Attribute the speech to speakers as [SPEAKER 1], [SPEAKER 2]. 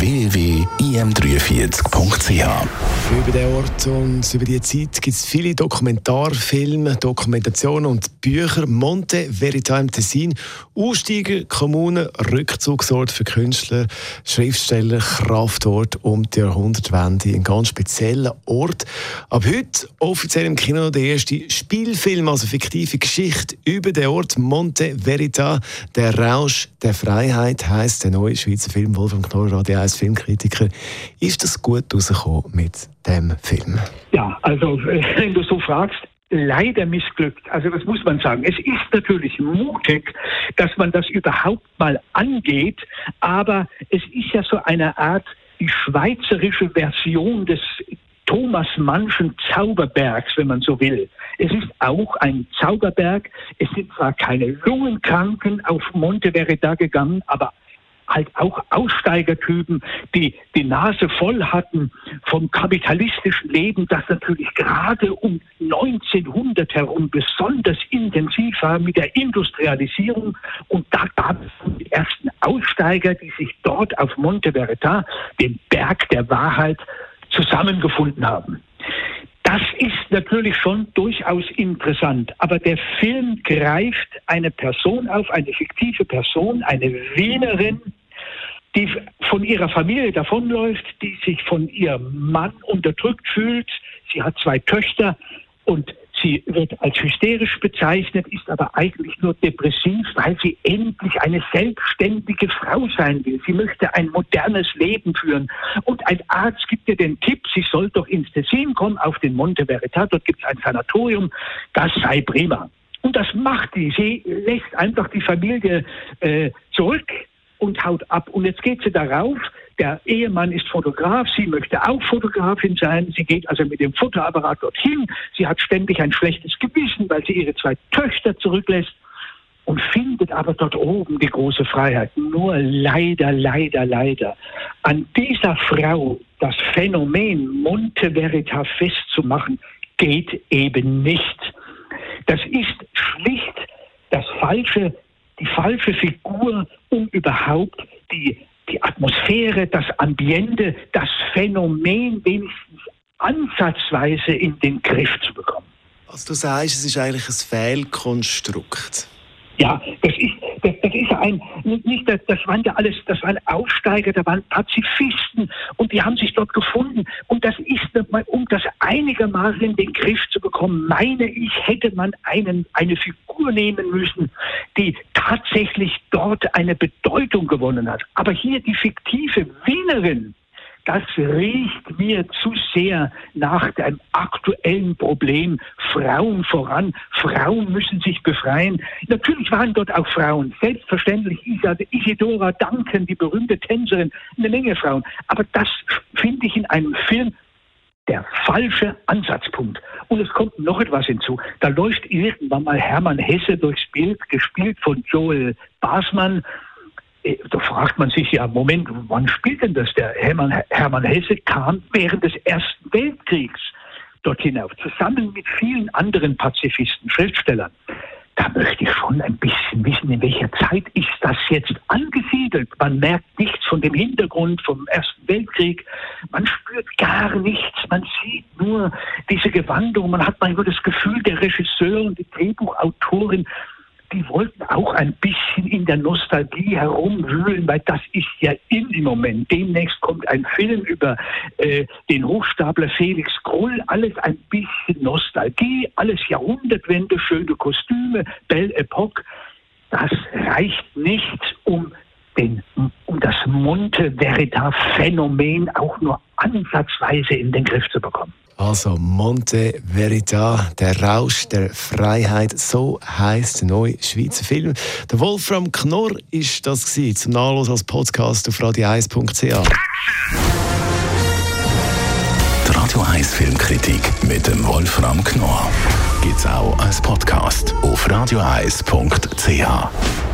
[SPEAKER 1] www.im43.ch
[SPEAKER 2] Über den Ort und über die Zeit gibt es viele Dokumentarfilme, Dokumentationen und Bücher. Monte Verita im Tessin, Aussteiger, Kommunen, Rückzugsort für Künstler, Schriftsteller, Kraftort um die Jahrhundertwende. Ein ganz spezieller Ort. Ab heute offiziell im Kino der erste Spielfilm, also fiktive Geschichte über den Ort Monte Verita. Der Rausch der Freiheit heißt der neue Schweizer Film Wolfram Knorr, Radio 1 Filmkritiker. Ist das gut rausgekommen mit dem Film?
[SPEAKER 3] Ja, also wenn du so fragst, leider missglückt. Also das muss man sagen. Es ist natürlich mutig, dass man das überhaupt mal angeht, aber es ist ja so eine Art die schweizerische Version des Thomas Mannschen Zauberbergs, wenn man so will. Es ist auch ein Zauberberg. Es sind zwar keine Lungenkranken auf Monte Verita gegangen, aber halt auch Aussteigertypen, die die Nase voll hatten vom kapitalistischen Leben, das natürlich gerade um 1900 herum besonders intensiv war mit der Industrialisierung. Und da gab es die ersten Aussteiger, die sich dort auf Monte Verita, dem Berg der Wahrheit, zusammengefunden haben. Das ist natürlich schon durchaus interessant, aber der Film greift eine Person auf, eine fiktive Person, eine Wienerin, die von ihrer Familie davonläuft, die sich von ihrem Mann unterdrückt fühlt. Sie hat zwei Töchter und Sie wird als hysterisch bezeichnet, ist aber eigentlich nur depressiv, weil sie endlich eine selbstständige Frau sein will. Sie möchte ein modernes Leben führen. Und ein Arzt gibt ihr den Tipp, sie soll doch ins Tessin kommen, auf den Monte Verita. Dort gibt es ein Sanatorium. Das sei prima. Und das macht die. Sie lässt einfach die Familie äh, zurück und haut ab. Und jetzt geht sie darauf, der Ehemann ist Fotograf, sie möchte auch Fotografin sein. Sie geht also mit dem Fotoapparat dorthin. Sie hat ständig ein schlechtes Gewissen, weil sie ihre zwei Töchter zurücklässt und findet aber dort oben die große Freiheit. Nur leider, leider, leider. An dieser Frau das Phänomen Monte Verita festzumachen, geht eben nicht. Das ist schlicht das falsche, die falsche Figur, um überhaupt die die Atmosphäre, das Ambiente, das Phänomen wenigstens ansatzweise in den Griff zu bekommen.
[SPEAKER 2] Also du sagst, es ist eigentlich ein Fehlkonstrukt.
[SPEAKER 3] Ja, das ist, das, das ist ein, nicht, das, das waren ja alles, das waren Aussteiger, da waren Pazifisten und die haben sich dort gefunden. Und das ist, um das einigermaßen in den Griff zu bekommen, meine ich, hätte man einen, eine Figur nehmen müssen, die tatsächlich dort eine Bedeutung gewonnen hat. Aber hier die fiktive Wienerin, das riecht mir zu sehr nach dem aktuellen Problem Frauen voran. Frauen müssen sich befreien. Natürlich waren dort auch Frauen. Selbstverständlich Isadora Duncan, die berühmte Tänzerin, eine Menge Frauen. Aber das finde ich in einem Film der falsche Ansatzpunkt. Und es kommt noch etwas hinzu. Da läuft irgendwann mal Hermann Hesse durchs Bild, gespielt von Joel Basmann. Äh, da fragt man sich ja, Moment, wann spielt denn das? Der Hermann, Hermann Hesse kam während des Ersten Weltkriegs dort hinauf, zusammen mit vielen anderen Pazifisten, Schriftstellern. Da möchte ich schon ein bisschen wissen, in welcher Zeit ist das jetzt angesiedelt. Man merkt nichts von dem Hintergrund vom Ersten Weltkrieg. Man spürt gar nichts. Man sieht nur diese Gewandung. Man hat manchmal das Gefühl, der Regisseur und die Drehbuchautorin die wollten auch ein bisschen in der Nostalgie herumwühlen, weil das ist ja in im Moment. Demnächst kommt ein Film über äh, den Hochstapler Felix Krull, alles ein bisschen Nostalgie, alles Jahrhundertwende, schöne Kostüme, Belle Epoque. Das reicht nicht, um den, um das Monte Verita Phänomen auch nur ansatzweise in den Griff zu bekommen.
[SPEAKER 2] Also Monte Verita, der Rausch der Freiheit, so heißt der neue Schweizer Film. Der Wolfram Knorr ist das gewesen, zum Nachlass als Podcast auf radio1.ch.
[SPEAKER 1] Filmkritik mit dem Wolfram Knorr gibt's auch als Podcast auf radioeis.ch.